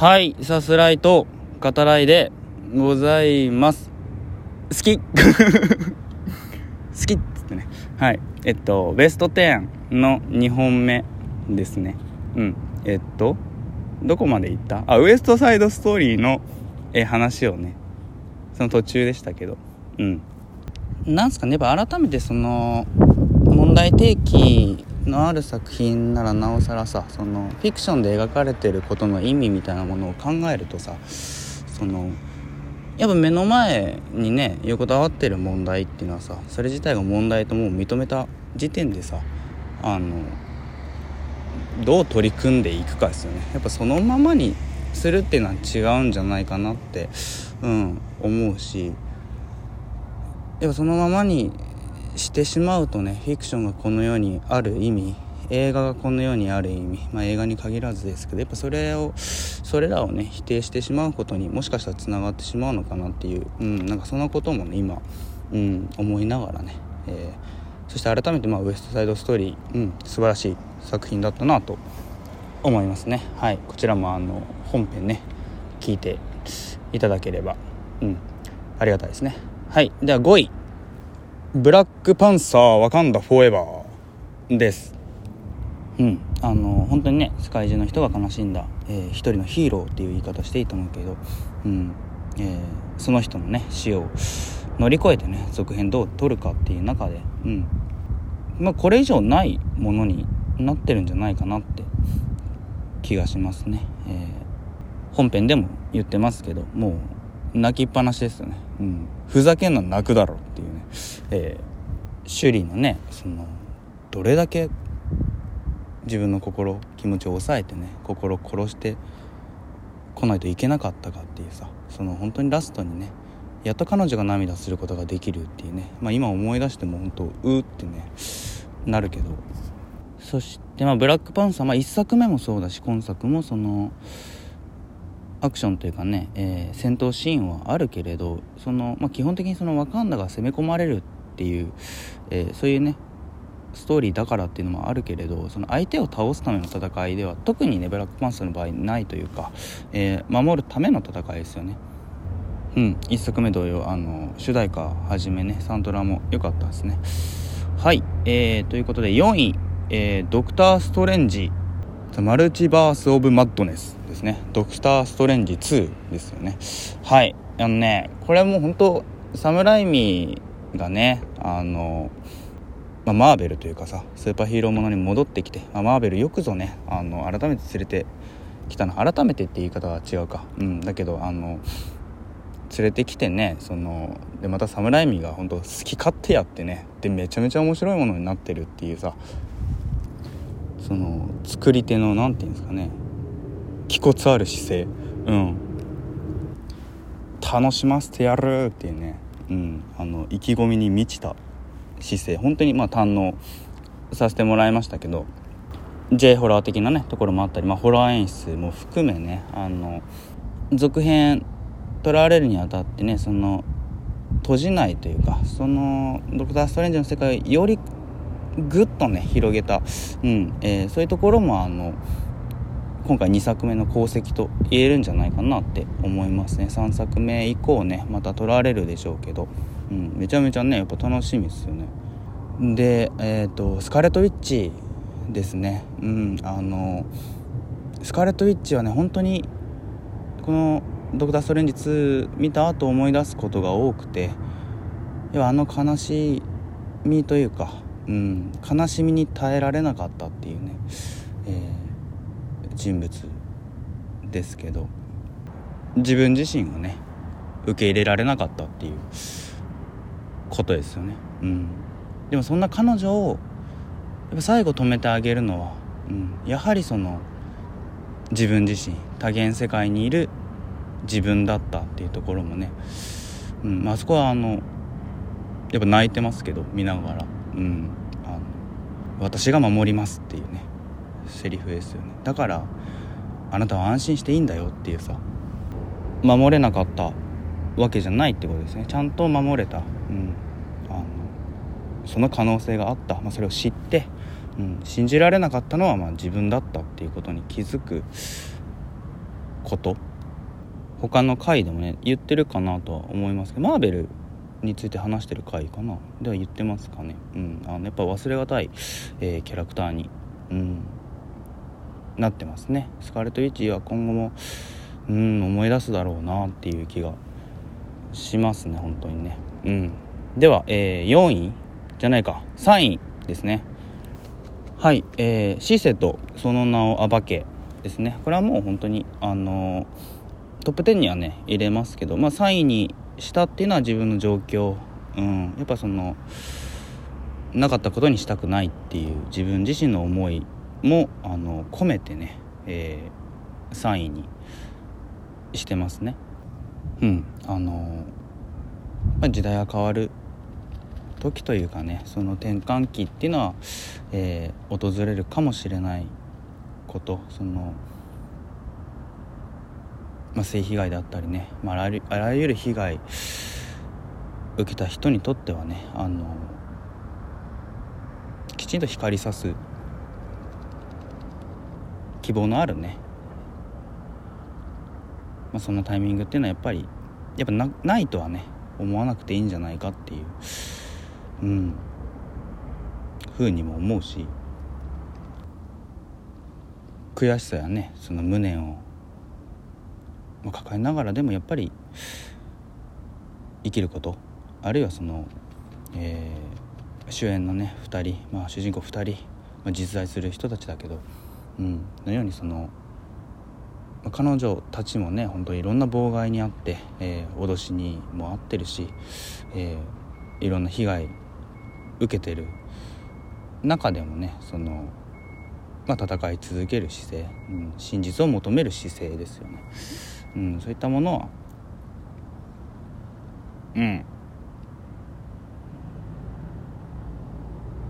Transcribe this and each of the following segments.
はいさすらいと語らいでございます。好き。好きっつってね。はい。えっとベスト10の2本目ですね。うん。えっとどこまで行った？あウエストサイドストーリーのえ話をね。その途中でしたけど。うん。なんすかねやっぱ改めてその問題提起のある作品ならなおさらさそのフィクションで描かれてることの意味みたいなものを考えるとさそのやっぱ目の前にね横たわってる問題っていうのはさそれ自体が問題ともう認めた時点でさあのどう取り組んでいくかですよね。やっぱそのままにするっていうのは違うんじゃないかなってうん思うしやっぱそのままにしてしまうとねフィクションがこの世にある意味映画がこの世にある意味、まあ、映画に限らずですけどやっぱそれをそれらをね否定してしまうことにもしかしたらつながってしまうのかなっていう、うん、なんかそんなこともね今、うん、思いながらね、えー、そして改めて、まあ、ウエストサイドストーリー、うん、素晴らしい作品だったなと思いますね。はいこちらもあの本編ね聞いていただければうんありがたいですね。はいでは5位ブラックパンサーワカンダフォーエバーです。うん。あの本当にね世界中の人が悲しんだ、えー、一人のヒーローっていう言い方していいと思うけど、うん。えー、その人のね死を乗り越えてね続編どう撮るかっていう中で、うん。まあ、これ以上ないものになってるんじゃないかなって気がしますね、えー、本編でも言ってますけどもう泣きっぱなしですよね、うん、ふざけんな泣くだろっていうね。えー、首里のねそのどれだけ自分の心気持ちを抑えてね心を殺してこないといけなかったかっていうさその本当にラストにねやっと彼女が涙することができるっていうね、まあ、今思い出しても本当うーってねなるけど。そしてまあブラックパンサー、まあ、1作目もそうだし今作もそのアクションというかね、えー、戦闘シーンはあるけれどその、まあ、基本的にそのワカンダが攻め込まれるっていう、えー、そういうねストーリーだからっていうのもあるけれどその相手を倒すための戦いでは特にねブラックパンサーの場合ないというか、えー、守るための戦いですよね。うん1作目同様あの主題歌はじめねサントラも良かったですね。はい、えー、ということで4位、えー、ドクター・ストレンジマルチバース・オブ・マッドネスですね。ドクター・ストレンジ2ですよね。はい。あのねこれもう本当サムライミがねあの、まあ、マーベルというかさスーパーヒーローものに戻ってきて、まあ、マーベルよくぞねあの改めて連れてきたの。改めてって言い方は違うか。うん。だけどあの連れてきてねそのでまたサムライミが本当好き勝手やってねでめちゃめちゃ面白いものになってるっていうさその作り手の何て言うんですかね気骨ある姿勢。うん。楽しませてやるっていうね、うん、あの意気込みに満ちた姿勢。本当にまあ堪能させてもらいましたけど。J ホラー的なねところもあったり、まあ、ホラー演出も含めねあの続編撮られるにあたってねその閉じないというかそのドクター・ストレンジの世界をよりぐっとね広げた、うん。えー、そういうところもあの今回2作目の功績と言えるんじゃないかなって思いますね。3作目以降ねまた撮られるでしょうけど、うん、めちゃめちゃねやっぱ楽しみですよね。でえっ、ー、とスカレット・ウィッチですね。うんあのスカレット・ウィッチはね本当にこの「ドクター・ストレンジ2」見た後思い出すことが多くて要はあの悲しみというかうん、悲しみに耐えられなかったっていうね、えー、人物ですけど自分自身をね受け入れられなかったっていうことですよね、うん、でもそんな彼女をやっぱ最後止めてあげるのは、うん、やはりその自分自身多元世界にいる自分だったっていうところもね、うん。まあそこはあのやっぱ泣いてますけど見ながら、うん、あの私が守りますっていうね。セリフですよね。だからあなたは安心していいんだよっていうさ守れなかったわけじゃないってことですね。ちゃんと守れた、うん、あのその可能性があった、まあ、それを知って、うん、信じられなかったのはまあ自分だったっていうことに気づくこと。他の回でもね言ってるかなとは思いますけどマーベルについて話してる回かな。では言ってますかね。うん。あのやっぱ忘れがたい、えー、キャラクターに。うん。なってますね。スカーレット・ウィッチは今後もうん思い出すだろうなっていう気がしますね本当にね。うん。では、えー、4位じゃないか。3位ですね。はいえー、シセとその名を暴けですね。これはもう本当にあの、トップ10にはね入れますけどまあ3位にしたっていうのは自分の状況。うん。やっぱそのなかったことにしたくないっていう自分自身の思いもあの込めてね、えー、3位にしてますね。うん。あのまあ、時代が変わる時というかねその転換期っていうのは、えー、訪れるかもしれないことその、まあ、性被害であったりね、まあ、あらゆる被害受けた人にとってはねあのきちんと光さす希望のあるね、まあ、そのタイミングっていうのはやっぱりやっぱなないとはね思わなくていいんじゃないかっていう。うん。ふうにも思うし悔しさやねその無念を抱えながらでもやっぱり生きることあるいはその、えー、主演のね2人、まあ、主人公2人、まあ、実在する人たちだけど、うん、のようにその、まあ、彼女たちもね本当いろんな妨害にあって、えー、脅しにもあってるし、えー、いろんな被害受けてる中でもねその、まあ、戦い続ける姿勢、うん、真実を求める姿勢ですよね、うん、そういったものはうん。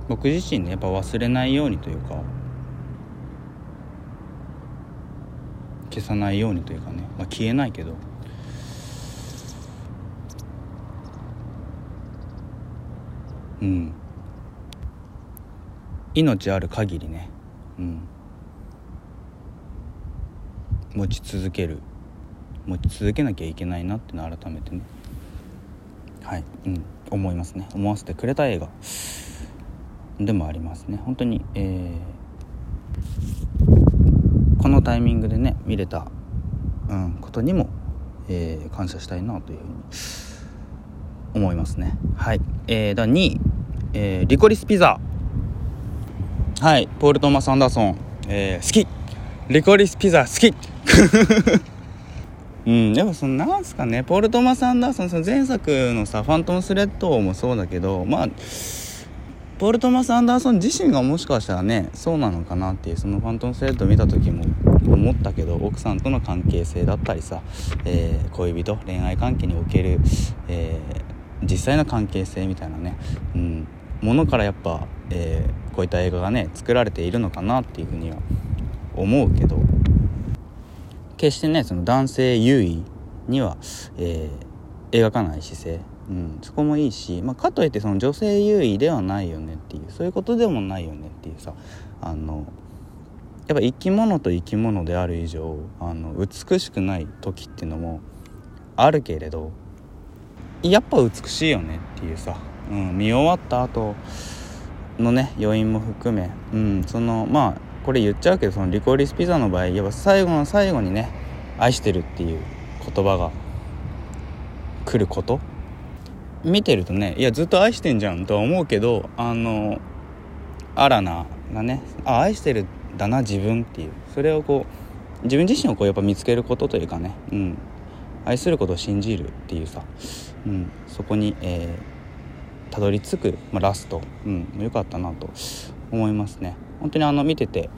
僕自身ねやっぱ忘れないようにというか消さないようにというかね、まあ、消えないけど。うん。命ある限りね。うん。持ち続ける。持ち続けなきゃいけないなっての改めてね。はい、うん、思いますね。思わせてくれた映画。でもありますね。本当に、えー、このタイミングでね見れた、うん、ことにも、えー、感謝したいなというふうに思いますね。はい、えー、だ2位、えー、リコリスピザ。はい。ポール・トーマス・アンダーソン、えー、好き。リコリスピザ好き。うん、でもそのなんすかね。ポール・トーマス・アンダーソンその前作のさ「ファントム・スレッド」もそうだけどまあポール・トマス・アンダーソン自身がもしかしたらねそうなのかなっていうその「ファントム・スレッド」見た時も思ったけど奥さんとの関係性だったりさ、えー、恋人恋愛関係における、えー、実際の関係性みたいなね、うん、ものからやっぱ、えー、こういった映画がね作られているのかなっていうふうには思うけど決してねその男性優位には、えー、描かない姿勢、うん、そこもいいし、まあ、かといってその女性優位ではないよねっていうそういうことでもないよねっていうさあのやっぱ生き物と生き物である以上あの美しくない時っていうのもあるけれどやっぱ美しいよねっていうさ、うん、見終わった後のね余韻も含め、うん、そのまあこれ言っちゃうけどそのリコリスピザの場合やっぱ最後の最後にね「愛してる」っていう言葉が来ること見てるとねいやずっと愛してんじゃんとは思うけどあのアラナがねあ愛してるだな自分っていう。それをこう自分自身をこうやっぱ見つけることというかね、うん、愛することを信じるっていうさ、うん、そこに、えー、たどり着く、まあ、ラスト、うん、よかったなと思いますね。本当にあの見てて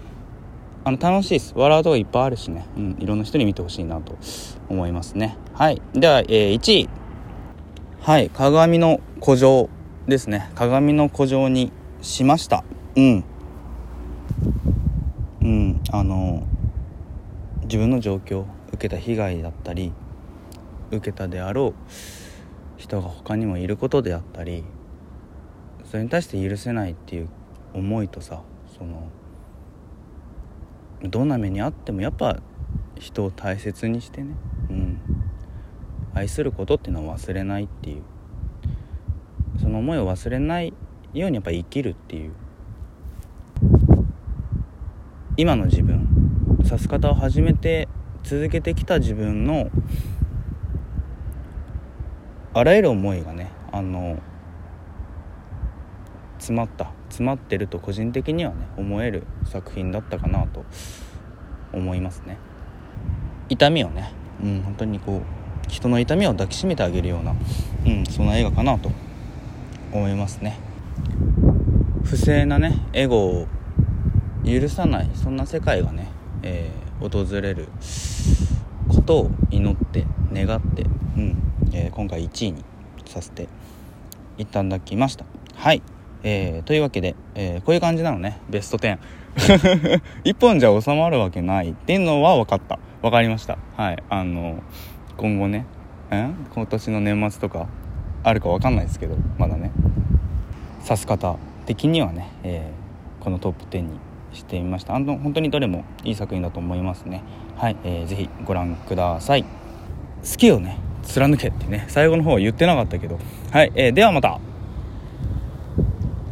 あの楽しいです。笑うとこいっぱいあるしね、うん、いろんな人に見てほしいなと思いますね。はい。では、えー、1位はい鏡の古城ですね。鏡の古城にしました。うん。うんあの自分の状況受けた被害だったり受けたであろう人が他にもいることであったりそれに対して許せないっていう思いとさそのどんな目にあってもやっぱ人を大切にしてね、愛することっていうのは忘れないっていう。その思いを忘れないようにやっぱ生きるっていう。今の自分。さす方を始めて続けてきた自分のあらゆる思いがねあの詰まった。詰まってると個人的にはね思える作品だったかなと思いますね。痛みをねうん本当にこう人の痛みを抱きしめてあげるような、うん、そんな映画かなと思いますね。不正なねエゴを許さないそんな世界がね、えー、訪れることを祈って願って、うんえー、今回1位にさせていただきました。はい。えー、というわけで、えー、こういう感じなのね。ベスト10 1 本じゃ収まるわけないっていうのは分かった。分かりました。はい。あの今後ね。今年の年末とかあるか分かんないですけどまだね。指す方的にはね、えー、このトップ10にしてみました。あの本当にどれもいい作品だと思いますね。はい、えー、ぜひご覧ください。好きをね貫けってね最後の方は言ってなかったけど。はい、えー、ではまた。